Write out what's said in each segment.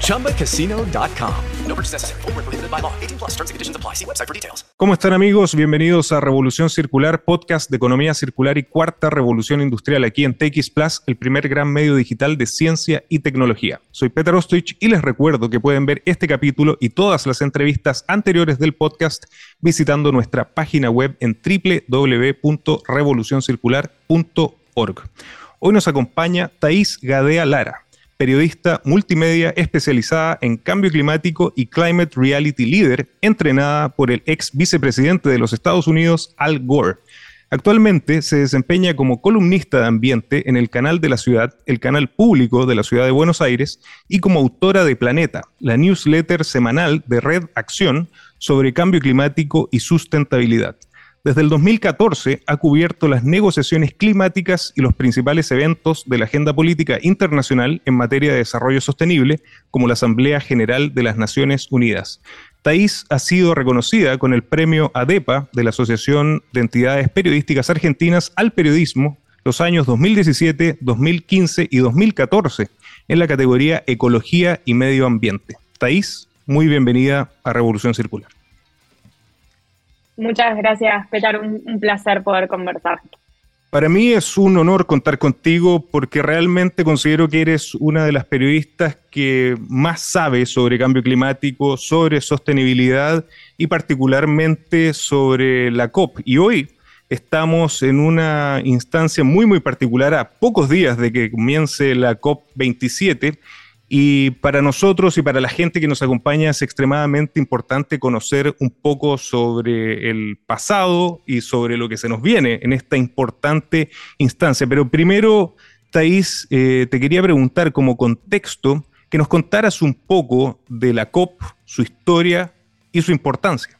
ChumbaCasino.com. No purchase necessary. Full prohibited by law. 18 plus terms and conditions apply. See website for details. ¿Cómo están, amigos? Bienvenidos a Revolución Circular, podcast de economía circular y cuarta revolución industrial aquí en TX Plus, el primer gran medio digital de ciencia y tecnología. Soy Peter Ostrich y les recuerdo que pueden ver este capítulo y todas las entrevistas anteriores del podcast visitando nuestra página web en www.revolucioncircular.org. Hoy nos acompaña Thais Gadea Lara, periodista multimedia especializada en cambio climático y climate reality leader, entrenada por el ex vicepresidente de los Estados Unidos, Al Gore. Actualmente se desempeña como columnista de ambiente en el canal de la ciudad, el canal público de la ciudad de Buenos Aires, y como autora de Planeta, la newsletter semanal de Red Acción sobre cambio climático y sustentabilidad. Desde el 2014 ha cubierto las negociaciones climáticas y los principales eventos de la agenda política internacional en materia de desarrollo sostenible, como la Asamblea General de las Naciones Unidas. Thais ha sido reconocida con el premio ADEPA de la Asociación de Entidades Periodísticas Argentinas al Periodismo los años 2017, 2015 y 2014 en la categoría Ecología y Medio Ambiente. Thais, muy bienvenida a Revolución Circular. Muchas gracias, Petar. Un, un, placer poder conversar. Para mí es un honor contar contigo porque realmente considero que eres una de las periodistas que más sabe sobre cambio climático, sobre sostenibilidad y particularmente sobre la COP. Y hoy estamos en una instancia muy, muy particular a pocos días de que comience la COP 27 y para nosotros y para la gente que nos acompaña es extremadamente importante conocer un poco sobre el pasado y sobre lo que se nos viene en esta importante instancia. Pero primero, Thais, eh, te quería preguntar como contexto que nos contaras un poco de la COP, su historia y su importancia.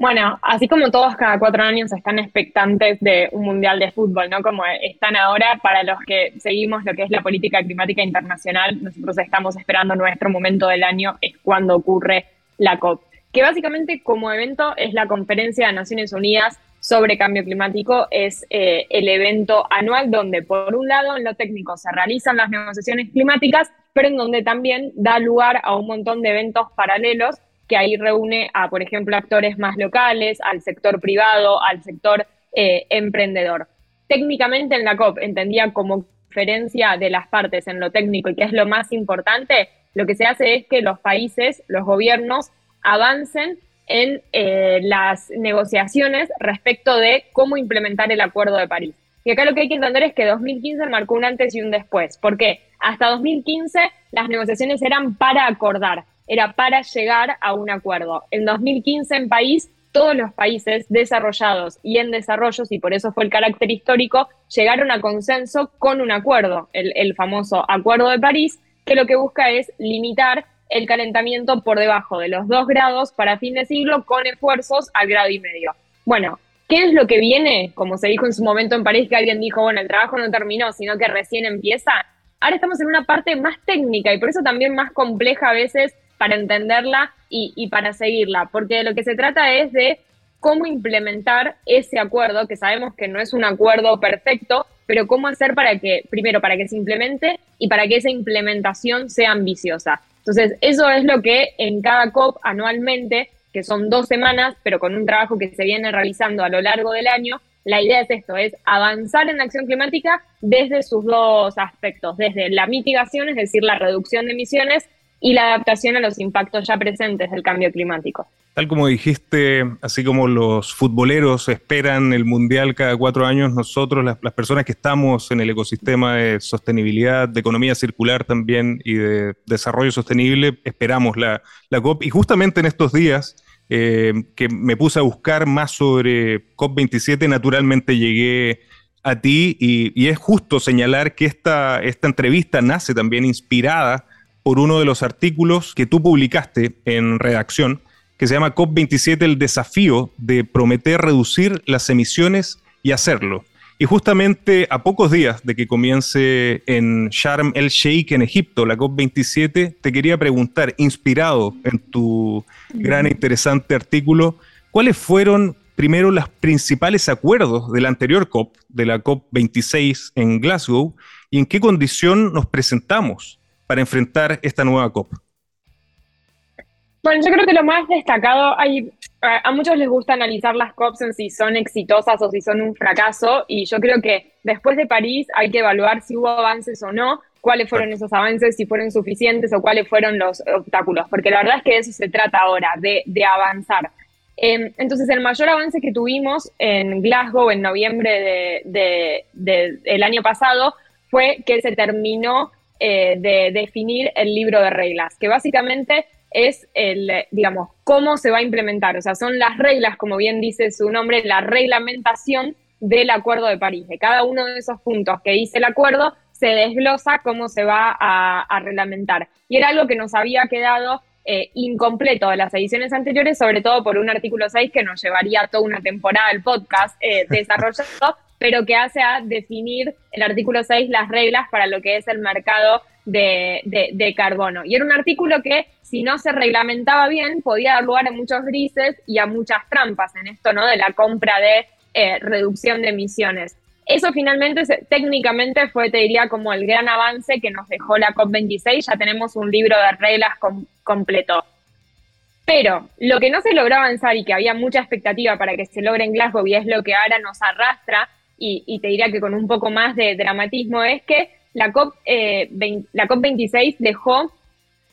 Bueno, así como todos cada cuatro años están expectantes de un mundial de fútbol, ¿no? Como están ahora, para los que seguimos lo que es la política climática internacional, nosotros estamos esperando nuestro momento del año, es cuando ocurre la COP, que básicamente como evento es la Conferencia de Naciones Unidas sobre Cambio Climático, es eh, el evento anual donde por un lado en lo técnico se realizan las negociaciones climáticas, pero en donde también da lugar a un montón de eventos paralelos que ahí reúne a, por ejemplo, actores más locales, al sector privado, al sector eh, emprendedor. Técnicamente en la COP entendía como diferencia de las partes en lo técnico y que es lo más importante, lo que se hace es que los países, los gobiernos, avancen en eh, las negociaciones respecto de cómo implementar el Acuerdo de París. Y acá lo que hay que entender es que 2015 marcó un antes y un después. ¿Por qué? Hasta 2015 las negociaciones eran para acordar, era para llegar a un acuerdo. En 2015 en país, todos los países desarrollados y en desarrollos, y por eso fue el carácter histórico, llegaron a consenso con un acuerdo, el, famoso Acuerdo de París, que lo que busca es limitar el calentamiento por debajo de los dos grados para fin de siglo con esfuerzos al grado y medio. Bueno, ¿qué es lo que viene? Como se dijo en su momento en París, que alguien dijo, bueno, el trabajo no terminó, sino que recién empieza. Ahora estamos en una parte más técnica y por eso también más compleja a veces para entenderla y, para seguirla, porque de lo que se trata es de cómo implementar ese acuerdo, que sabemos que no es un acuerdo perfecto, pero cómo hacer para que, primero, para que se implemente y para que esa implementación sea ambiciosa. Entonces, eso es lo que en cada COP anualmente, que son dos semanas, pero con un trabajo que se viene realizando a lo largo del año, la idea es esto, es avanzar en acción climática desde sus dos aspectos, desde la mitigación, es decir, la reducción de emisiones, y la adaptación a los impactos ya presentes del cambio climático. Tal como dijiste, así como los futboleros esperan el Mundial cada cuatro años, nosotros, las, personas que estamos en el ecosistema de sostenibilidad, de economía circular también y de desarrollo sostenible, esperamos la, COP. Y justamente en estos días eh, que me puse a buscar más sobre COP27, naturalmente llegué a ti y, es justo señalar que esta, esta entrevista nace también inspirada por uno de los artículos que tú publicaste en redacción que se llama COP27, el desafío de prometer reducir las emisiones y hacerlo. Y justamente a pocos días de que comience en Sharm el Sheikh, en Egipto, la COP27, te quería preguntar, inspirado en tu gran e interesante artículo, ¿cuáles fueron primero los principales acuerdos de la anterior COP, de la COP26 en Glasgow, y en qué condición nos presentamos para enfrentar esta nueva COP? Bueno, yo creo que lo más destacado, hay, a muchos les gusta analizar las COPs en si son exitosas o si son un fracaso, y yo creo que después de París hay que evaluar si hubo avances o no, cuáles fueron esos avances, si fueron suficientes o cuáles fueron los obstáculos, porque la verdad es que de eso se trata ahora, de, avanzar. Em, entonces, el mayor avance que tuvimos en Glasgow en noviembre del de, año pasado fue que se terminó eh, de definir el libro de reglas, que básicamente es el, digamos, cómo se va a implementar. O sea, son las reglas, como bien dice su nombre, la reglamentación del Acuerdo de París. De cada uno de esos puntos que dice el acuerdo, se desglosa cómo se va a, reglamentar. Y era algo que nos había quedado eh, incompleto de las ediciones anteriores, sobre todo por un artículo 6 que nos llevaría toda una temporada el podcast eh, desarrollado, pero que hace a definir el artículo 6 las reglas para lo que es el mercado de, de carbono. Y era un artículo que si no se reglamentaba bien, podía dar lugar a muchos grises y a muchas trampas en esto, ¿no? De la compra de eh, reducción de emisiones. Eso finalmente, técnicamente, fue, te diría, como el gran avance que nos dejó la COP26. Ya tenemos un libro de reglas completo. Pero lo que no se logró avanzar y que había mucha expectativa para que se logre en Glasgow y es lo que ahora nos arrastra, y, te diría que con un poco más de dramatismo, es que la, COP, eh, la COP26 dejó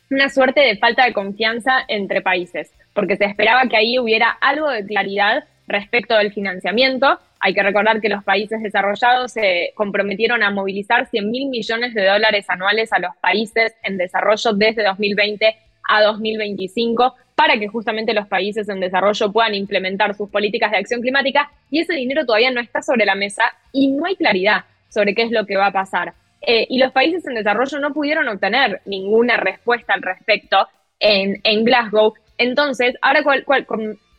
una suerte de falta de confianza entre países, porque se esperaba que ahí hubiera algo de claridad respecto del financiamiento. Hay que recordar que los países desarrollados se comprometieron a movilizar 100 mil millones de dólares anuales a los países en desarrollo desde 2020 a 2025 para que justamente los países en desarrollo puedan implementar sus políticas de acción climática y ese dinero todavía no está sobre la mesa y no hay claridad sobre qué es lo que va a pasar. Eh, y los países en desarrollo no pudieron obtener ninguna respuesta al respecto en, en Glasgow. Entonces, ahora, cuál, cuál,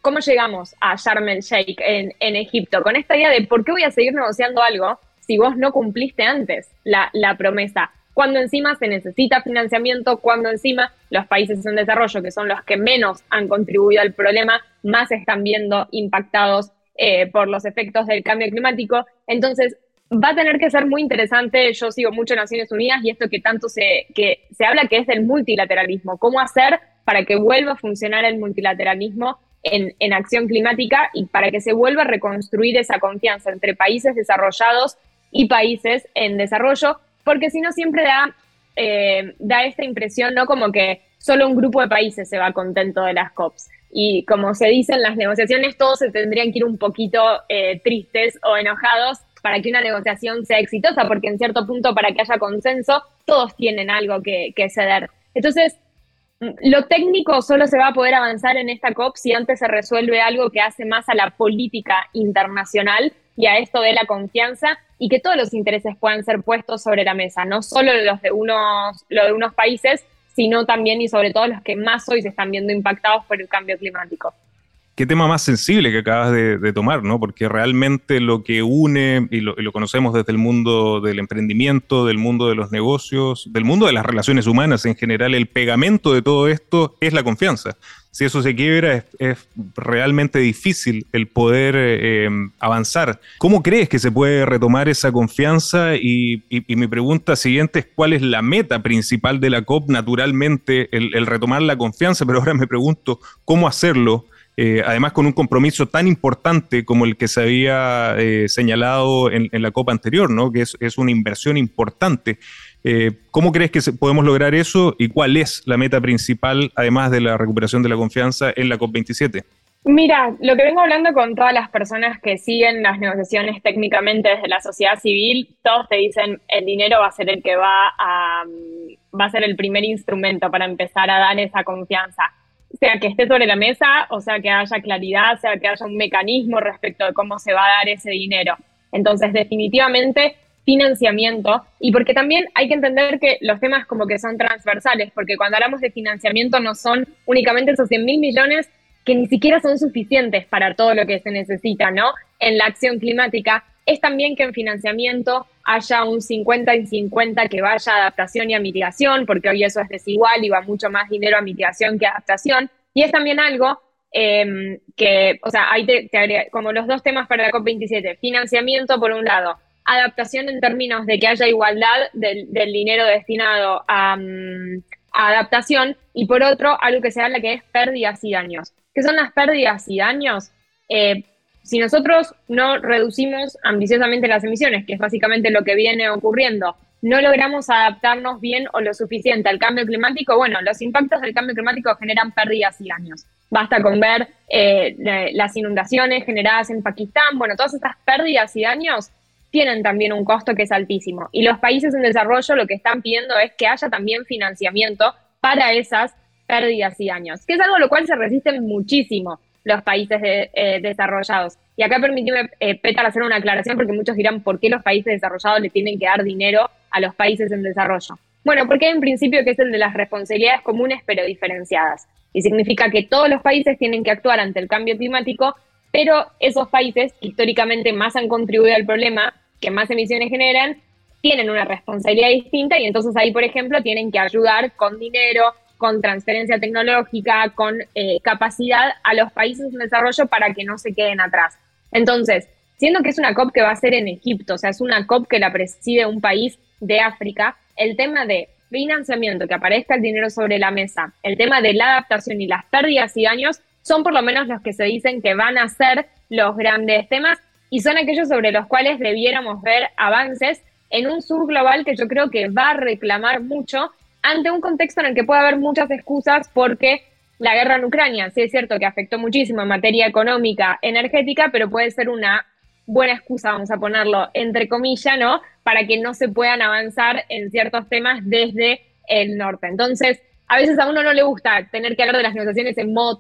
¿cómo llegamos a Sharm el Sheikh en, en, Egipto? Con esta idea de por qué voy a seguir negociando algo si vos no cumpliste antes la, la promesa. Cuando encima se necesita financiamiento, cuando encima los países en desarrollo, que son los que menos han contribuido al problema, más están viendo impactados eh, por los efectos del cambio climático. Entonces, va a tener que ser muy interesante. Yo sigo mucho Naciones Unidas y esto que tanto se, que se habla que es del multilateralismo. ¿Cómo hacer para que vuelva a funcionar el multilateralismo en, en acción climática y para que se vuelva a reconstruir esa confianza entre países desarrollados y países en desarrollo? Porque si no, siempre da, eh, da esta impresión, ¿no? Como que solo un grupo de países se va contento de las COPs. Y como se dice en las negociaciones, todos se tendrían que ir un poquito eh, tristes o enojados para que una negociación sea exitosa, porque en cierto punto para que haya consenso, todos tienen algo que, ceder. Entonces, mm, lo técnico solo se va a poder avanzar en esta COP si antes se resuelve algo que hace más a la política internacional y a esto de la confianza y que todos los intereses puedan ser puestos sobre la mesa, no solo los de unos, los de unos países, sino también y sobre todo los que más hoy se están viendo impactados por el cambio climático qué tema más sensible que acabas de, tomar, ¿no? Porque realmente lo que une, y lo, conocemos desde el mundo del emprendimiento, del mundo de los negocios, del mundo de las relaciones humanas en general, el pegamento de todo esto es la confianza. Si eso se quiebra, es, realmente difícil el poder eh, avanzar. ¿Cómo crees que se puede retomar esa confianza? Y, mi pregunta siguiente es, ¿cuál es la meta principal de la COP? Naturalmente, el retomar la confianza, pero ahora me pregunto, ¿cómo hacerlo? Eh, además con un compromiso tan importante como el que se había eh, señalado en, la Copa anterior, ¿no? que es, una inversión importante. Eh, ¿Cómo crees que podemos lograr eso y cuál es la meta principal, además de la recuperación de la confianza en la COP27? Mira, lo que vengo hablando con todas las personas que siguen las negociaciones técnicamente desde la sociedad civil, todos te dicen el dinero va a ser el que va a, va a ser el primer instrumento para empezar a dar esa confianza. Sea que esté sobre la mesa, o sea que haya claridad, sea que haya un mecanismo respecto de cómo se va a dar ese dinero. Entonces, definitivamente, financiamiento, y porque también hay que entender que los temas como que son transversales, porque cuando hablamos de financiamiento no son únicamente esos 100 mil millones que ni siquiera son suficientes para todo lo que se necesita, ¿no? En la acción climática, es también que en financiamiento haya un 50 y 50 que vaya a adaptación y a mitigación, porque hoy eso es desigual y va mucho más dinero a mitigación que adaptación. Y es también algo em, que, o sea, hay como los dos temas para la COP27, financiamiento por un lado, adaptación en términos de que haya igualdad del, dinero destinado a, mm, a, adaptación y por otro, algo que se habla que es pérdidas y daños. ¿Qué son las pérdidas y daños? Eh, si nosotros no reducimos ambiciosamente las emisiones, que es básicamente lo que viene ocurriendo, no logramos adaptarnos bien o lo suficiente al cambio climático, bueno, los impactos del cambio climático generan pérdidas y daños. Basta con ver eh, las inundaciones generadas en Pakistán, bueno, todas estas pérdidas y daños tienen también un costo que es altísimo. Y los países en desarrollo lo que están pidiendo es que haya también financiamiento para esas pérdidas y daños, que es algo a lo cual se resisten muchísimo los países eh, desarrollados. Y acá permíteme, eh, Petar, hacer una aclaración porque muchos dirán por qué los países desarrollados le tienen que dar dinero a los países en desarrollo. Bueno, porque hay un principio que es el de las responsabilidades comunes pero diferenciadas. Y significa que todos los países tienen que actuar ante el cambio climático, pero esos países que históricamente más han contribuido al problema, que más emisiones generan, tienen una responsabilidad distinta y entonces ahí, por ejemplo, tienen que ayudar con dinero, con transferencia tecnológica, con eh, capacidad a los países en desarrollo para que no se queden atrás. Entonces, siendo que es una COP que va a ser en Egipto, o sea, es una COP que la preside un país de África, el tema de financiamiento, que aparezca el dinero sobre la mesa, el tema de la adaptación y las pérdidas y daños son por lo menos los que se dicen que van a ser los grandes temas y son aquellos sobre los cuales debiéramos ver avances en un sur global que yo creo que va a reclamar mucho ante un contexto en el que puede haber muchas excusas porque la guerra en Ucrania, sí es cierto que afectó muchísimo en materia económica, energética, pero puede ser una buena excusa, vamos a ponerlo entre comillas, ¿no? Para que no se puedan avanzar en ciertos temas desde el norte. Entonces, a veces a uno no le gusta tener que hablar de las negociaciones en modo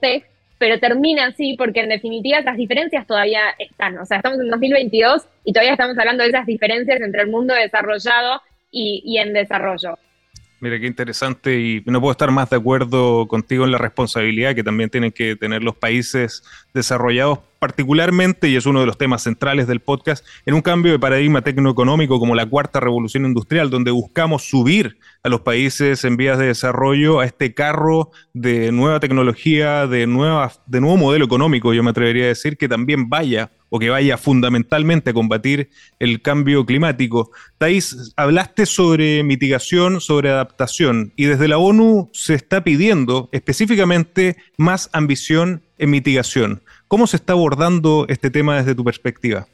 pero termina así porque en definitiva las diferencias todavía están. O sea, estamos en 2022 y todavía estamos hablando de esas diferencias entre el mundo desarrollado y, y en desarrollo. Mira qué interesante y no puedo estar más de acuerdo contigo en la responsabilidad que también tienen que tener los países desarrollados particularmente, y es uno de los temas centrales del podcast, en un cambio de paradigma tecnoeconómico como la cuarta revolución industrial, donde buscamos subir a los países en vías de desarrollo a este carro de nueva tecnología, de, nueva, de nuevo modelo económico, yo me atrevería a decir, que también vaya o que vaya fundamentalmente a combatir el cambio climático. Thais, hablaste sobre mitigación, sobre adaptación, y desde la ONU se está pidiendo específicamente más ambición en mitigación. ¿Cómo se está abordando este tema desde tu perspectiva?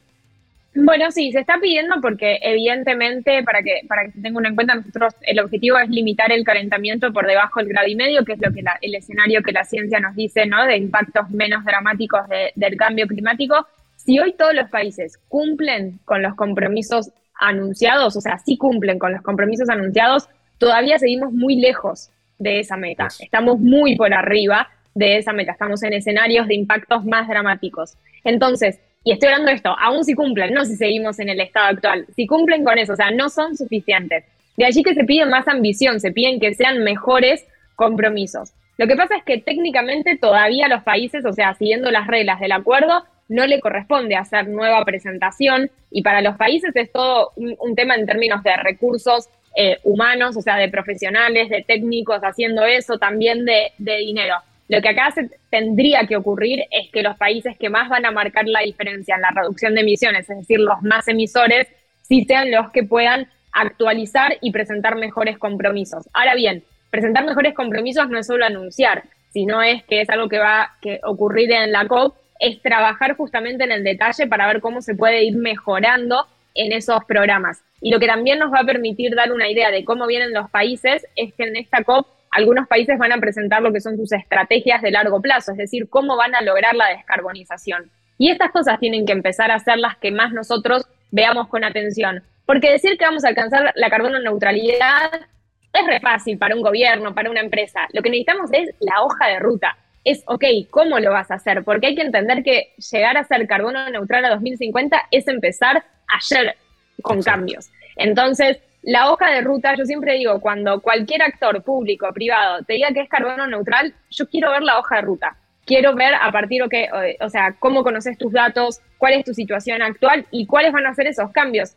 Bueno, sí, se está pidiendo porque evidentemente, para que, para que tengan en cuenta, nosotros el objetivo es limitar el calentamiento por debajo del grado y medio, que es lo que el escenario que la ciencia nos dice, ¿no? De impactos menos dramáticos del cambio climático. Si hoy todos los países cumplen con los compromisos anunciados, o sea, sí cumplen con los compromisos anunciados, todavía seguimos muy lejos de esa meta. Estamos muy por arriba de esa meta. Estamos en escenarios de impactos más dramáticos. Entonces, y estoy hablando de esto, aún si cumplen, no si seguimos en el estado actual, si cumplen con eso, o sea, no son suficientes. De allí que se pide más ambición, se piden que sean mejores compromisos. Lo que pasa es que técnicamente todavía los países, o sea, siguiendo las reglas del acuerdo, no le corresponde hacer nueva presentación y para los países es todo un, tema en términos de recursos eh, humanos, o sea, de profesionales, de técnicos haciendo eso, también de dinero. Lo que acá se tendría que ocurrir es que los países que más van a marcar la diferencia en la reducción de emisiones, es decir, los más emisores, sí sean los que puedan actualizar y presentar mejores compromisos. Ahora bien, presentar mejores compromisos no es solo anunciar, sino es que es algo que va a ocurrir en la COP, es trabajar justamente en el detalle para ver cómo se puede ir mejorando en esos programas. Y lo que también nos va a permitir dar una idea de cómo vienen los países es que en esta COP algunos países van a presentar lo que son sus estrategias de largo plazo, es decir, cómo van a lograr la descarbonización. Y estas cosas tienen que empezar a ser las que más nosotros veamos con atención. Porque decir que vamos a alcanzar la carbono neutralidad es re fácil para un gobierno, para una empresa. Lo que necesitamos es la hoja de ruta. Es, ok, ¿cómo lo vas a hacer? Porque hay que entender que llegar a ser carbono neutral a 2050 es empezar ayer con cambios. Entonces, la hoja de ruta, yo siempre digo, cuando cualquier actor público o privado te diga que es carbono neutral, yo quiero ver la hoja de ruta. Quiero ver a partir de qué, o sea, cómo conoces tus datos, cuál es tu situación actual y cuáles van a ser esos cambios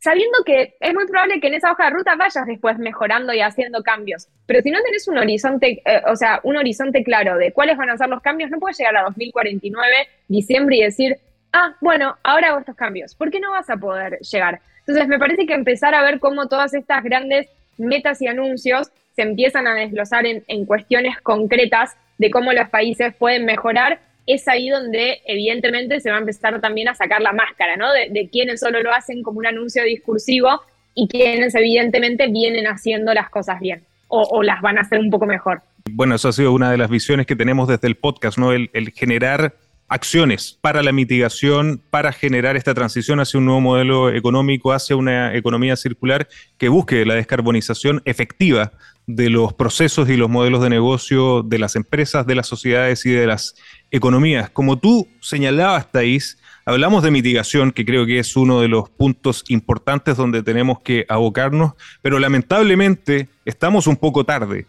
sabiendo que es muy probable que en esa hoja de ruta vayas después mejorando y haciendo cambios. Pero si no tenés un horizonte, eh, o sea, un horizonte claro de cuáles van a ser los cambios, no puedes llegar a 2049, diciembre y decir, ah, bueno, ahora hago estos cambios. ¿Por qué no vas a poder llegar? Entonces, me parece que empezar a ver cómo todas estas grandes metas y anuncios se empiezan a desglosar en, en cuestiones concretas de cómo los países pueden mejorar es ahí donde evidentemente se va a empezar también a sacar la máscara, ¿no? De, quienes solo lo hacen como un anuncio discursivo y quienes evidentemente vienen haciendo las cosas bien o, las van a hacer un poco mejor. Bueno, eso ha sido una de las visiones que tenemos desde el podcast, ¿no? El generar acciones para la mitigación, para generar esta transición hacia un nuevo modelo económico, hacia una economía circular que busque la descarbonización efectiva de los procesos y los modelos de negocio de las empresas, de las sociedades y de las economías. Como tú señalabas, Thais, hablamos de mitigación, que creo que es uno de los puntos importantes donde tenemos que abocarnos, pero lamentablemente estamos un poco tarde.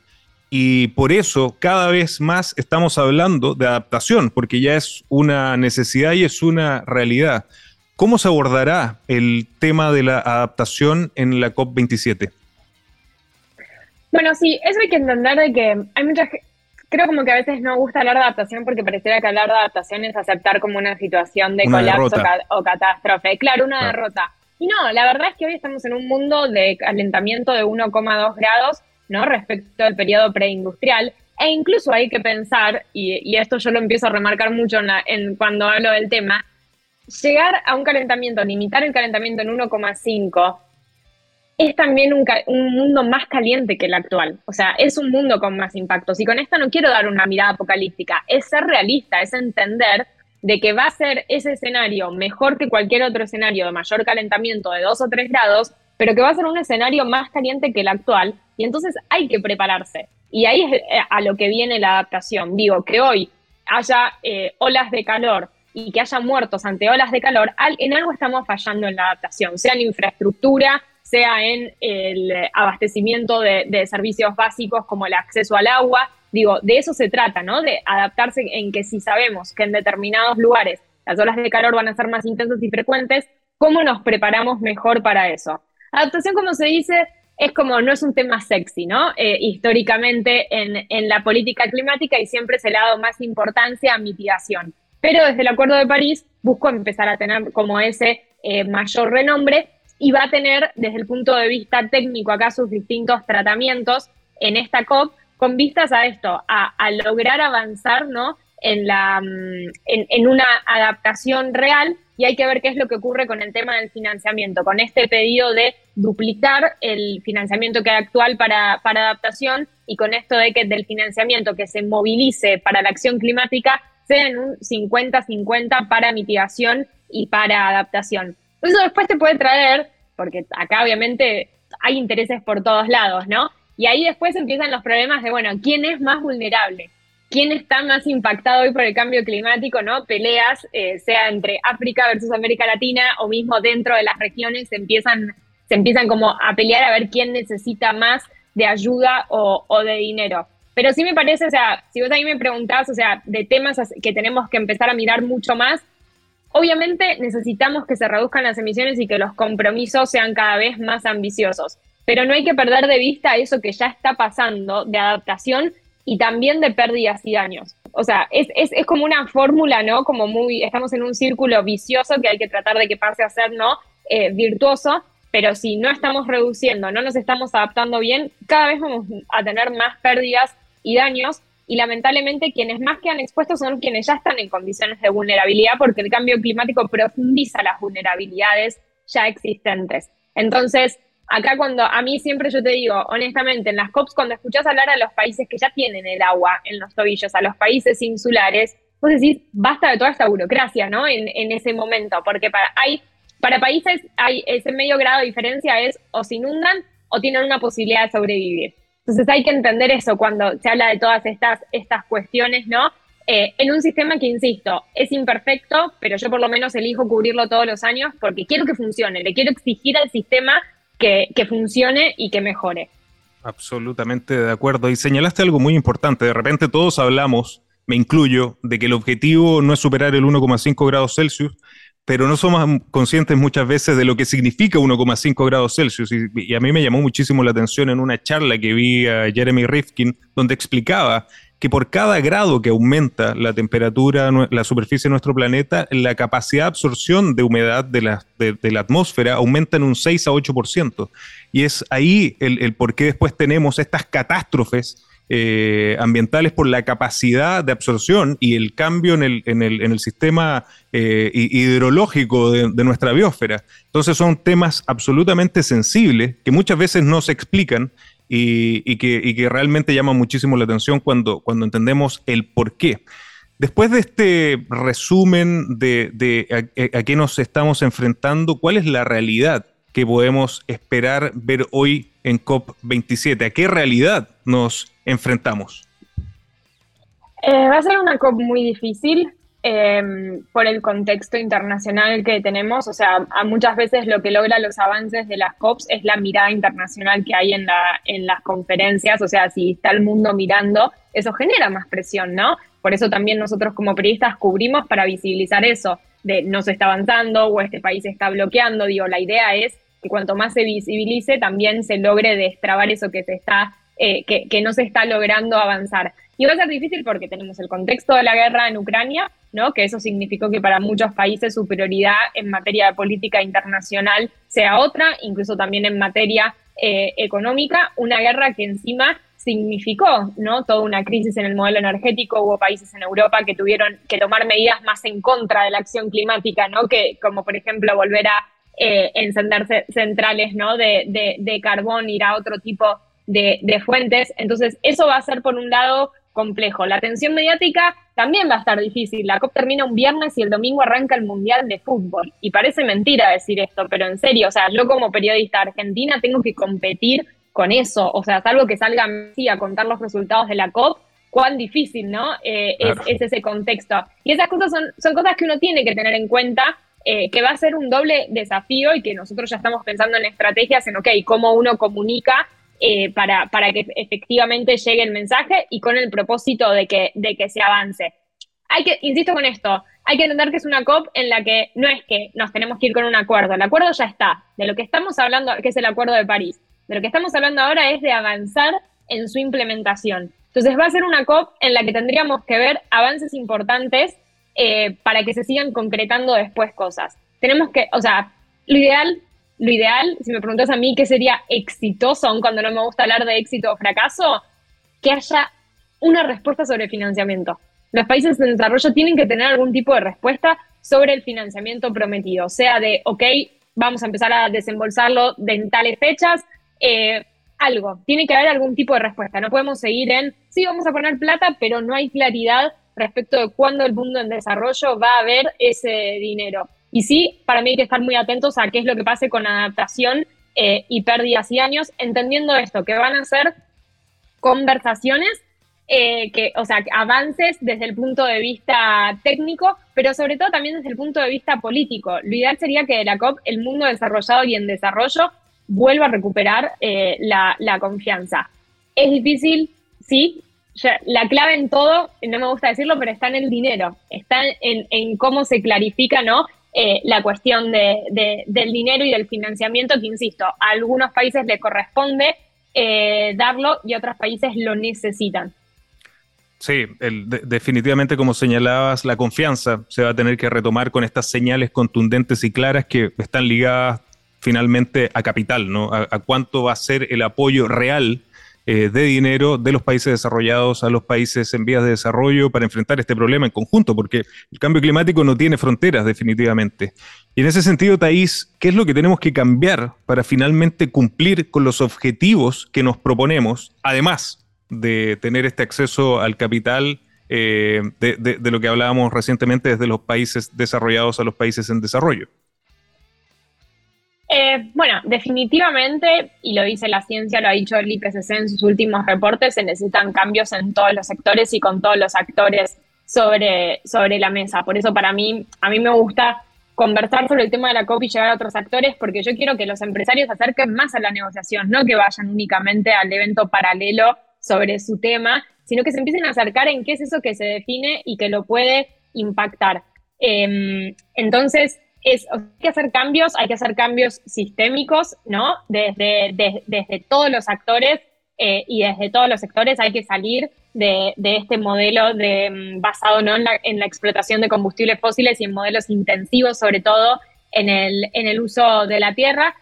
Y por eso cada vez más estamos hablando de adaptación, porque ya es una necesidad y es una realidad. ¿Cómo se abordará el tema de la adaptación en la COP27? Bueno, sí, eso hay que entender de que hay muchas, creo como que a veces no gusta hablar de adaptación porque pareciera que hablar de adaptación es aceptar como una situación de colapso o catástrofe. Claro, una derrota. Y no, la verdad es que hoy estamos en un mundo de calentamiento de 1,2 grados ¿no? Respecto al periodo preindustrial. E incluso hay que pensar, y, esto yo lo empiezo a remarcar mucho en, cuando hablo del tema, llegar a un calentamiento, limitar el calentamiento en 1,5 es también un, un, mundo más caliente que el actual. O sea, es un mundo con más impactos. Y con esto no quiero dar una mirada apocalíptica, es ser realista, es entender de que va a ser ese escenario mejor que cualquier otro escenario de mayor calentamiento de 2 o 3 grados, pero que va a ser un escenario más caliente que el actual y entonces hay que prepararse. Y ahí es eh, a lo que viene la adaptación. Digo, que hoy haya eh, olas de calor y que haya muertos ante olas de calor, en algo estamos fallando en la adaptación, sea en infraestructura, sea en el abastecimiento de, servicios básicos como el acceso al agua. Digo, de eso se trata, ¿no? De adaptarse en que si sabemos que en determinados lugares las olas de calor van a ser más intensas y frecuentes, ¿cómo nos preparamos mejor para eso? Adaptación, como se dice, es como, no es un tema sexy, ¿no? Eh, históricamente en, en, la política climática y siempre se le ha dado más importancia a mitigación. Pero desde el Acuerdo de París busco empezar a tener como ese eh, mayor renombre y va a tener desde el punto de vista técnico acá sus distintos tratamientos en esta COP con vistas a esto, a, lograr avanzar, ¿no? En, la, mm, en, en una adaptación real y hay que ver qué es lo que ocurre con el tema del financiamiento, con este pedido de duplicar el financiamiento que hay actual para, para adaptación y con esto de que del financiamiento que se movilice para la acción climática sea en un 50-50 para mitigación y para adaptación. Eso después te puede traer, porque acá obviamente hay intereses por todos lados, ¿no? Y ahí después empiezan los problemas de, bueno, ¿quién es más vulnerable? quién está más impactado hoy por el cambio climático, ¿no? Peleas, eh, sea entre África versus América Latina o mismo dentro de las regiones, se empiezan, se empiezan como a pelear a ver quién necesita más de ayuda o, de dinero. Pero sí me parece, o sea, si vos ahí me preguntás, o sea, de temas que tenemos que empezar a mirar mucho más, obviamente necesitamos que se reduzcan las emisiones y que los compromisos sean cada vez más ambiciosos. Pero no hay que perder de vista eso que ya está pasando de adaptación y también de pérdidas y daños. O sea, es, es, es como una fórmula, ¿no? Como muy, estamos en un círculo vicioso que hay que tratar de que pase a ser, ¿no? Eh, virtuoso, pero si no estamos reduciendo, no nos estamos adaptando bien, cada vez vamos a tener más pérdidas y daños y lamentablemente quienes más quedan expuestos son quienes ya están en condiciones de vulnerabilidad porque el cambio climático profundiza las vulnerabilidades ya existentes. Entonces, acá cuando a mí siempre yo te digo, honestamente, en las COPs, cuando escuchás hablar a los países que ya tienen el agua en los tobillos, a los países insulares, vos decís, basta de toda esta burocracia, ¿no? En, en ese momento, porque para, hay, para países hay ese medio grado de diferencia es o se inundan o tienen una posibilidad de sobrevivir. Entonces hay que entender eso cuando se habla de todas estas, estas cuestiones, ¿no? Eh, en un sistema que, insisto, es imperfecto, pero yo por lo menos elijo cubrirlo todos los años porque quiero que funcione, le quiero exigir al sistema que, que funcione y que mejore. Absolutamente de acuerdo. Y señalaste algo muy importante. De repente todos hablamos, me incluyo, de que el objetivo no es superar el 1,5 grados Celsius, pero no somos conscientes muchas veces de lo que significa 1,5 grados Celsius. Y, a mí me llamó muchísimo la atención en una charla que vi a Jeremy Rifkin, donde explicaba que por cada grado que aumenta la temperatura, la superficie de nuestro planeta, la capacidad de absorción de humedad de la, de, la atmósfera aumenta en un 6 a 8%. Y es ahí el, el por qué después tenemos estas catástrofes eh, ambientales por la capacidad de absorción y el cambio en el, en el, en el sistema eh, hidrológico de, nuestra biosfera. Entonces son temas absolutamente sensibles que muchas veces no se explican y, que, realmente llama muchísimo la atención cuando, cuando entendemos el por qué. Después de este resumen de, a, qué nos estamos enfrentando, ¿cuál es la realidad que podemos esperar ver hoy en COP27? ¿A qué realidad nos enfrentamos? Eh, va a ser una COP muy difícil. Em, por el contexto internacional que tenemos. O sea, muchas veces lo que logra los avances de las COPs es la mirada internacional que hay en, la, en las conferencias. O sea, si está el mundo mirando, eso genera más presión, ¿no? Por eso también nosotros como periodistas cubrimos para visibilizar eso, de no se está avanzando o este país está bloqueando. Digo, la idea es que cuanto más se visibilice, también se logre destrabar eso que se está, eh, que, no se está logrando avanzar. Y va a ser difícil porque tenemos el contexto de la guerra en Ucrania, ¿no? que eso significó que para muchos países su prioridad en materia de política internacional sea otra, incluso también en materia eh, económica, una guerra que encima significó ¿no? toda una crisis en el modelo energético. Hubo países en Europa que tuvieron que tomar medidas más en contra de la acción climática, ¿no? que, como por ejemplo volver a eh, encender centrales ¿no? de, de, de, carbón, ir a otro tipo de, de fuentes. Entonces, eso va a ser, por un lado, complejo. La atención mediática también va a estar difícil. La COP termina un viernes y el domingo arranca el Mundial de Fútbol. Y parece mentira decir esto, pero en serio, o sea, yo como periodista argentina tengo que competir con eso. O sea, salvo que salga Messi a contar los resultados de la COP, cuán difícil, ¿no? Eh, es, ese contexto. Y esas cosas son, son cosas que uno tiene que tener en cuenta, eh, que va a ser un doble desafío y que nosotros ya estamos pensando en estrategias, en, ok, cómo uno comunica eh, para, para que efectivamente llegue el mensaje y con el propósito de que, de que se avance. Hay que, insisto con esto, hay que entender que es una COP en la que no es que nos tenemos que ir con un acuerdo, el acuerdo ya está. De lo que estamos hablando, que es el acuerdo de París, de lo que estamos hablando ahora es de avanzar en su implementación. Entonces va a ser una COP en la que tendríamos que ver avances importantes eh, para que se sigan concretando después cosas. Tenemos que, o sea, lo ideal lo ideal, si me preguntas a mí qué sería exitoso, aun cuando no me gusta hablar de éxito o fracaso, que haya una respuesta sobre financiamiento. Los países en desarrollo tienen que tener algún tipo de respuesta sobre el financiamiento prometido, sea de, ok, vamos a empezar a desembolsarlo de en tales fechas, eh, algo, tiene que haber algún tipo de respuesta. No podemos seguir en, sí, vamos a poner plata, pero no hay claridad respecto de cuándo el mundo en desarrollo va a ver ese dinero. Y sí, para mí hay que estar muy atentos a qué es lo que pase con adaptación eh, y pérdidas y años, entendiendo esto, que van a ser conversaciones, eh, que, o sea, avances desde el punto de vista técnico, pero sobre todo también desde el punto de vista político. Lo ideal sería que de la COP el mundo desarrollado y en desarrollo vuelva a recuperar eh, la, confianza. Es difícil, sí, la clave en todo, no me gusta decirlo, pero está en el dinero, está en, en cómo se clarifica, ¿no? Eh, la cuestión de, del dinero y del financiamiento, que insisto, a algunos países le corresponde eh, darlo y otros países lo necesitan. Sí, definitivamente como señalabas, la confianza se va a tener que retomar con estas señales contundentes y claras que están ligadas finalmente a capital, ¿no? A, cuánto va a ser el apoyo real eh, de dinero de los países desarrollados a los países en vías de desarrollo para enfrentar este problema en conjunto, porque el cambio climático no tiene fronteras definitivamente. Y en ese sentido, Thais, ¿qué es lo que tenemos que cambiar para finalmente cumplir con los objetivos que nos proponemos, además de tener este acceso al capital? Eh, de, lo que hablábamos recientemente desde los países desarrollados a los países en desarrollo. Bueno, definitivamente, y lo dice la ciencia, lo ha dicho el IPCC en sus últimos reportes, se necesitan cambios en todos los sectores y con todos los actores sobre, sobre la mesa. Por eso para mí, a mí me gusta conversar sobre el tema de la COP y llegar a otros actores, porque yo quiero que los empresarios se acerquen más a la negociación, no que vayan únicamente al evento paralelo sobre su tema, sino que se empiecen a acercar en qué es eso que se define y que lo puede impactar. Em, entonces, es, hay que hacer cambios, hay que hacer cambios sistémicos, ¿no? Desde, desde todos los actores eh, y desde todos los sectores hay que salir de, este modelo de, em, basado ¿no? en, la, en la explotación de combustibles fósiles y en modelos intensivos, sobre todo en el, en el uso de la tierra.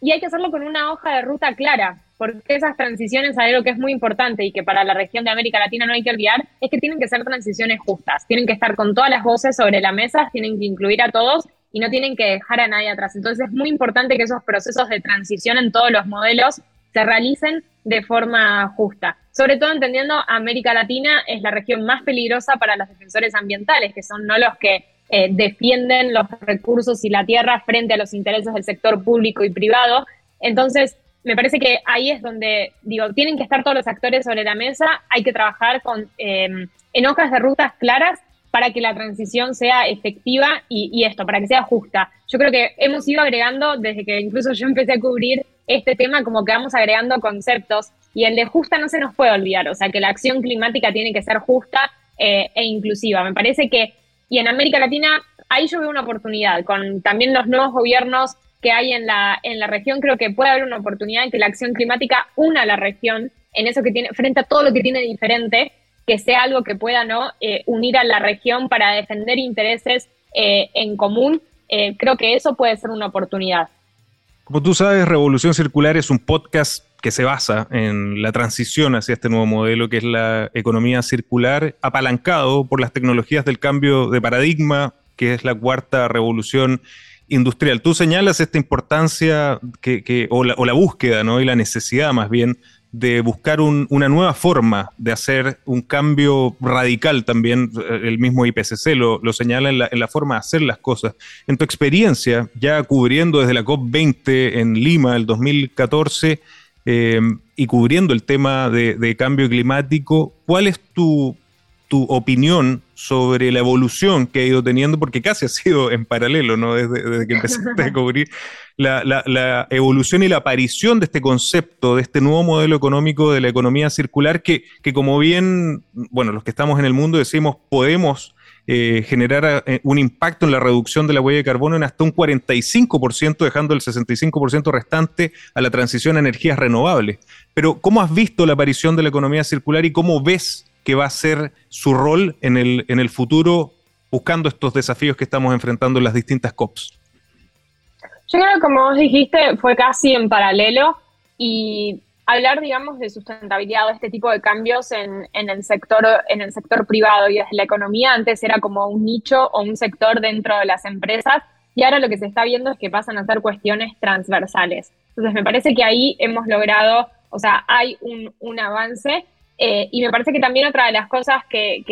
Y hay que hacerlo con una hoja de ruta clara, porque esas transiciones, algo que es muy importante y que para la región de América Latina no hay que olvidar, es que tienen que ser transiciones justas, tienen que estar con todas las voces sobre la mesa, tienen que incluir a todos y no tienen que dejar a nadie atrás. Entonces es muy importante que esos procesos de transición en todos los modelos se realicen de forma justa. Sobre todo entendiendo América Latina es la región más peligrosa para los defensores ambientales, que son no los que eh, defienden los recursos y la tierra frente a los intereses del sector público y privado. Entonces, me parece que ahí es donde, digo, tienen que estar todos los actores sobre la mesa, hay que trabajar con, em, en hojas de rutas claras para que la transición sea efectiva y, esto, para que sea justa. Yo creo que hemos ido agregando, desde que incluso yo empecé a cubrir este tema, como que vamos agregando conceptos y el de justa no se nos puede olvidar, o sea, que la acción climática tiene que ser justa eh, e inclusiva. Me parece que, y en América Latina, ahí yo veo una oportunidad, con también los nuevos gobiernos que hay en la, en la región, creo que puede haber una oportunidad en que la acción climática una a la región en eso que tiene, frente a todo lo que tiene diferente, que sea algo que pueda. Eh, unir a la región para defender intereses eh, en común. Eh, creo que eso puede ser una oportunidad. Como tú sabes, Revolución Circular es un podcast que se basa en la transición hacia este nuevo modelo que es la economía circular, apalancado por las tecnologías del cambio de paradigma, que es la cuarta revolución industrial. Tú señalas esta importancia que, o, la, búsqueda ¿no? y la necesidad más bien de buscar una nueva forma de hacer un cambio radical también, eh, el mismo IPCC lo, señala en la, forma de hacer las cosas. En tu experiencia, ya cubriendo desde la COP20 en Lima el 2014 eh, y cubriendo el tema de cambio climático, ¿cuál es tu tu opinión sobre la evolución que ha ido teniendo, porque casi ha sido en paralelo, ¿no? Desde, que empezaste a cubrir la, evolución y la aparición de este concepto, de este nuevo modelo económico de la economía circular, que, que como bien, bueno, los que estamos en el mundo decimos, podemos eh, generar eh, un impacto en la reducción de la huella de carbono en hasta un 45%, dejando el 65% restante a la transición a energías renovables. Pero, ¿cómo has visto la aparición de la economía circular y cómo ves que va a ser su rol en el, en el futuro buscando estos desafíos que estamos enfrentando en las distintas COPs? Yo creo que como vos dijiste, fue casi en paralelo y hablar, digamos, de sustentabilidad o este tipo de cambios en, en, el sector, en el sector privado y desde la economía antes era como un nicho o un sector dentro de las empresas y ahora lo que se está viendo es que pasan a ser cuestiones transversales. Entonces me parece que ahí hemos logrado, o sea, hay un, un avance eh, y me parece que también otra de las cosas que,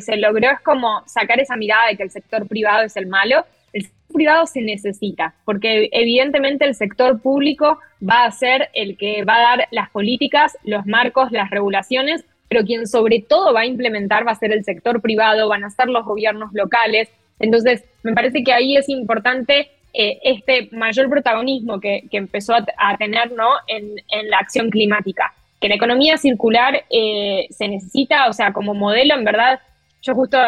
se logró es como sacar esa mirada de que el sector privado es el malo. El sector privado se necesita, porque evidentemente el sector público va a ser el que va a dar las políticas, los marcos, las regulaciones, pero quien sobre todo va a implementar va a ser el sector privado, van a ser los gobiernos locales. Entonces, me parece que ahí es importante eh, este mayor protagonismo que, que empezó a, a tener ¿no? en, en la acción climática que la economía circular eh, se necesita, o sea, como modelo, en verdad, yo justo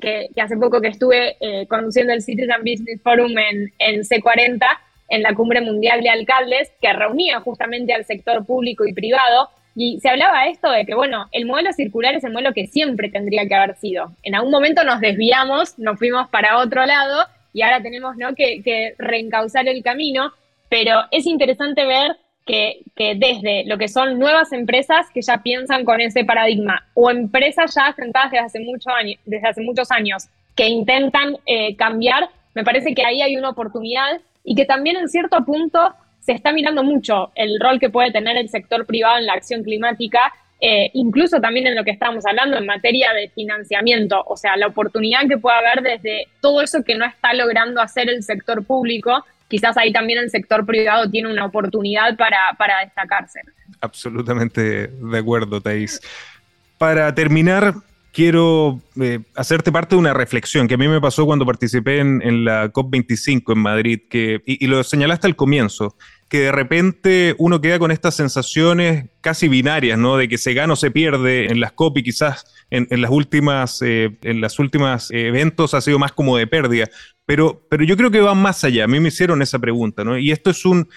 que, hace poco que estuve eh, conduciendo el Citizen Business Forum en, en C40, en la Cumbre Mundial de Alcaldes, que reunía justamente al sector público y privado, y se hablaba esto de que, bueno, el modelo circular es el modelo que siempre tendría que haber sido. En algún momento nos desviamos, nos fuimos para otro lado, y ahora tenemos que reencauzar el camino, pero es interesante ver que, que, desde lo que son nuevas empresas que ya piensan con ese paradigma o empresas ya asentadas desde hace, mucho año, desde hace muchos años que intentan eh, cambiar, me parece que ahí hay una oportunidad y que también en cierto punto se está mirando mucho el rol que puede tener el sector privado en la acción climática, eh, incluso también en lo que estamos hablando en materia de financiamiento, o sea, la oportunidad que puede haber desde todo eso que no está logrando hacer el sector público, quizás ahí también el sector privado tiene una oportunidad para, destacarse. Absolutamente de acuerdo, Thais. Para terminar, quiero eh, hacerte parte de una reflexión que a mí me pasó cuando participé en, la COP25 en Madrid, que, y, lo señalaste al comienzo, que de repente uno queda con estas sensaciones casi binarias, ¿no? De que se gana o se pierde en las COP y quizás en, las últimas, eh, en las últimas eventos ha sido más como de pérdida. Pero, pero yo creo que va más allá. A mí me hicieron esa pregunta, ¿no? Y esto es un,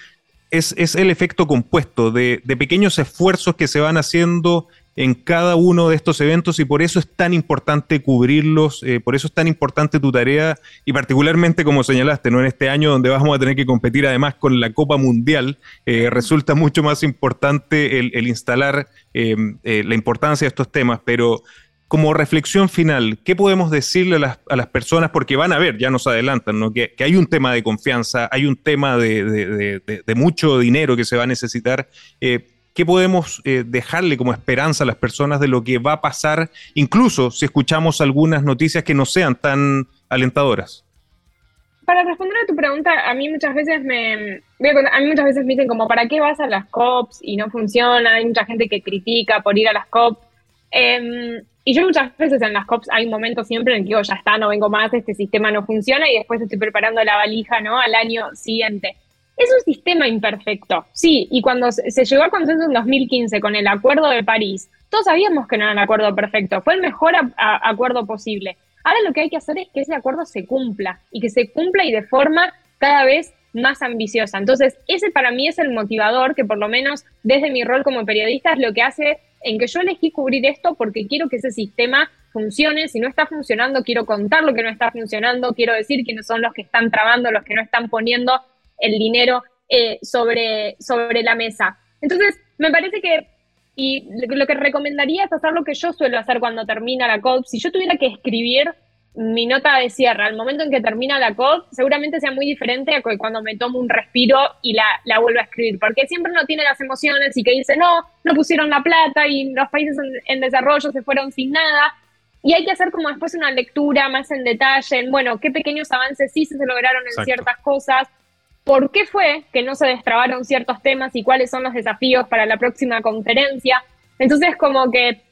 es, es, el efecto compuesto de, de, pequeños esfuerzos que se van haciendo en cada uno de estos eventos y por eso es tan importante cubrirlos, eh, por eso es tan importante tu tarea y particularmente como señalaste, ¿no? en este año donde vamos a tener que competir además con la Copa Mundial, eh, resulta mucho más importante el, instalar eh, la importancia de estos temas, pero como reflexión final, ¿qué podemos decirle a las, personas? Porque van a ver, ya nos adelantan, que, hay un tema de confianza, hay un tema de, mucho dinero que se va a necesitar. ¿Qué podemos eh, dejarle como esperanza a las personas de lo que va a pasar, incluso si escuchamos algunas noticias que no sean tan alentadoras? Para responder a tu pregunta, a mí muchas veces me, a mí muchas veces me dicen como, ¿para qué vas a las COPs y no funciona? Hay mucha gente que critica por ir a las COPs. Em, y yo muchas veces en las COPs hay momentos siempre en el que digo, ya está, no vengo más, este sistema no funciona y después estoy preparando la valija, ¿no? Al año siguiente. Es un sistema imperfecto, sí, y cuando se llegó al consenso en 2015 con el Acuerdo de París, todos sabíamos que no era un acuerdo perfecto, fue el mejor acuerdo posible. Ahora lo que hay que hacer es que ese acuerdo se cumpla y que se cumpla y de forma cada vez más ambiciosa. Entonces, ese para mí es el motivador que por lo menos desde mi rol como periodista es lo que hace en que yo elegí cubrir esto porque quiero que ese sistema funcione. Si no está funcionando, quiero contar lo que no está funcionando, quiero decir quiénes son los que están trabando, los que no están poniendo el dinero eh, sobre, sobre la mesa. Entonces, me parece que, y lo que recomendaría es hacer lo que yo suelo hacer cuando termina la COP. Si yo tuviera que escribir mi nota de cierre al momento en que termina la COP, seguramente sea muy diferente a cuando me tomo un respiro y la, la vuelvo a escribir, porque siempre uno tiene las emociones y que dice, no, no pusieron la plata y los países en, desarrollo se fueron sin nada. Y hay que hacer como después una lectura más en detalle, en, bueno, qué pequeños avances sí se lograron en ciertas cosas, por qué fue que no se destrabaron ciertos temas y cuáles son los desafíos para la próxima conferencia. Entonces, como que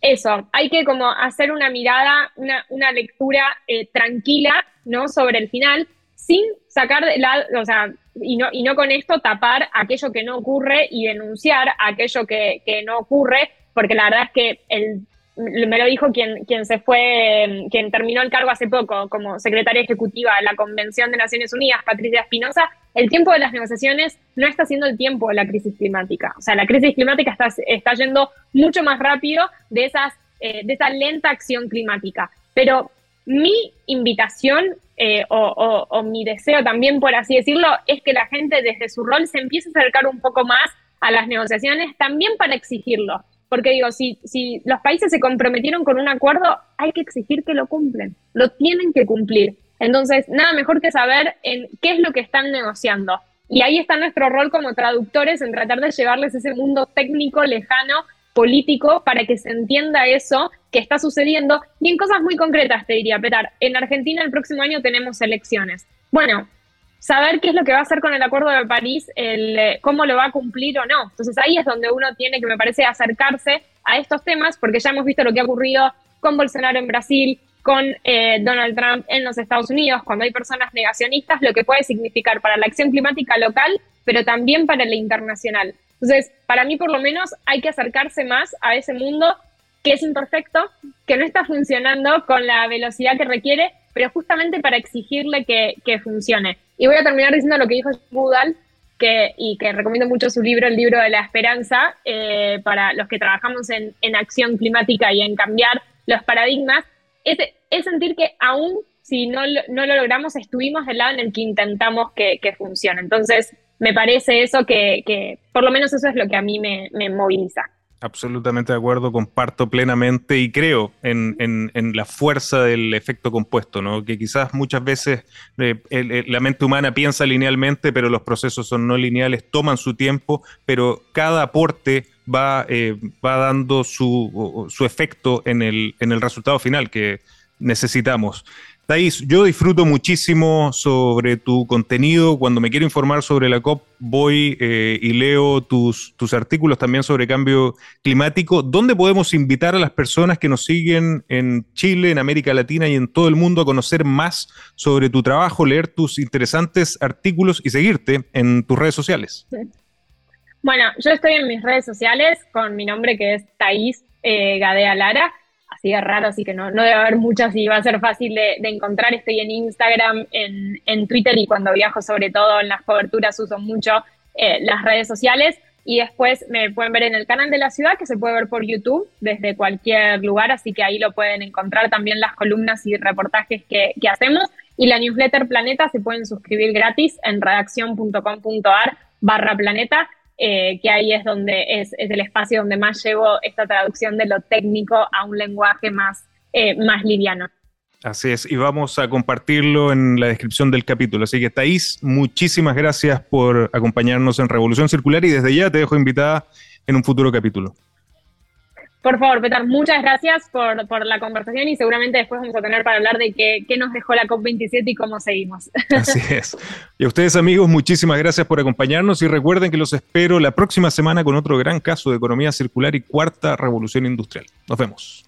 eso, hay que como hacer una mirada, una, lectura eh, tranquila, ¿no? Sobre el final, sin sacar de la, o sea, y no, y no con esto tapar aquello que no ocurre y denunciar aquello que, que no ocurre, porque la verdad es que el me lo dijo quien, quien se fue, quien terminó el cargo hace poco como secretaria ejecutiva de la Convención de Naciones Unidas, Patricia Espinosa, el tiempo de las negociaciones no está siendo el tiempo de la crisis climática. O sea, la crisis climática está, está yendo mucho más rápido de, esas, eh, de esa lenta acción climática. Pero mi invitación eh, o, o mi deseo también, por así decirlo, es que la gente desde su rol se empiece a acercar un poco más a las negociaciones, también para exigirlo porque digo, si, si los países se comprometieron con un acuerdo, hay que exigir que lo cumplen, lo tienen que cumplir. Entonces, nada mejor que saber en qué es lo que están negociando. Y ahí está nuestro rol como traductores en tratar de llevarles ese mundo técnico, lejano, político, para que se entienda eso que está sucediendo. Y en cosas muy concretas, te diría, Petar, en Argentina el próximo año tenemos elecciones. Bueno, saber qué es lo que va a hacer con el Acuerdo de París, el, eh, cómo lo va a cumplir o no. Entonces ahí es donde uno tiene que, me parece, acercarse a estos temas, porque ya hemos visto lo que ha ocurrido con Bolsonaro en Brasil, con eh, Donald Trump en los Estados Unidos, cuando hay personas negacionistas, lo que puede significar para la acción climática local, pero también para la internacional. Entonces, para mí por lo menos hay que acercarse más a ese mundo que es imperfecto, que no está funcionando con la velocidad que requiere, pero justamente para exigirle que, que funcione. Y voy a terminar diciendo lo que dijo Budal, que, y que recomiendo mucho su libro, el libro de la esperanza, eh, para los que trabajamos en, en, acción climática y en cambiar los paradigmas, es sentir que aún si no, no, lo logramos, estuvimos del lado en el que intentamos que, que funcione. Entonces, me parece eso que, por lo menos eso es lo que a mí me, moviliza. Absolutamente de acuerdo, comparto plenamente y creo en, la fuerza del efecto compuesto, ¿no? que quizás muchas veces eh, la mente humana piensa linealmente, pero los procesos son no lineales, toman su tiempo, pero cada aporte va, eh, va dando su, su efecto en el, en el resultado final que necesitamos. Thais, yo disfruto muchísimo sobre tu contenido. Cuando me quiero informar sobre la COP, voy eh, y leo tus, tus artículos también sobre cambio climático. ¿Dónde podemos invitar a las personas que nos siguen en Chile, en América Latina y en todo el mundo a conocer más sobre tu trabajo, leer tus interesantes artículos y seguirte en tus redes sociales? Bueno, yo estoy en mis redes sociales con mi nombre que es Thais eh, Gadea Lara así de raro, así que no, no debe haber muchas y va a ser fácil de, encontrar. Estoy en Instagram, en, Twitter y cuando viajo sobre todo en las coberturas uso mucho eh, las redes sociales. Y después me pueden ver en el canal de la ciudad, que se puede ver por YouTube desde cualquier lugar, así que ahí lo pueden encontrar también las columnas y reportajes que, que hacemos. Y la newsletter Planeta se pueden suscribir gratis en redacción.com.ar barra planeta eh, que ahí es donde es, el espacio donde más llevo esta traducción de lo técnico a un lenguaje más, eh, más liviano. Así es, y vamos a compartirlo en la descripción del capítulo. Así que Thais, muchísimas gracias por acompañarnos en Revolución Circular y desde ya te dejo invitada en un futuro capítulo. Por favor, Petar, muchas gracias por, la conversación y seguramente después vamos a tener para hablar de qué, qué nos dejó la COP27 y cómo seguimos. Así es. Y a ustedes amigos, muchísimas gracias por acompañarnos y recuerden que los espero la próxima semana con otro gran caso de economía circular y cuarta revolución industrial. Nos vemos.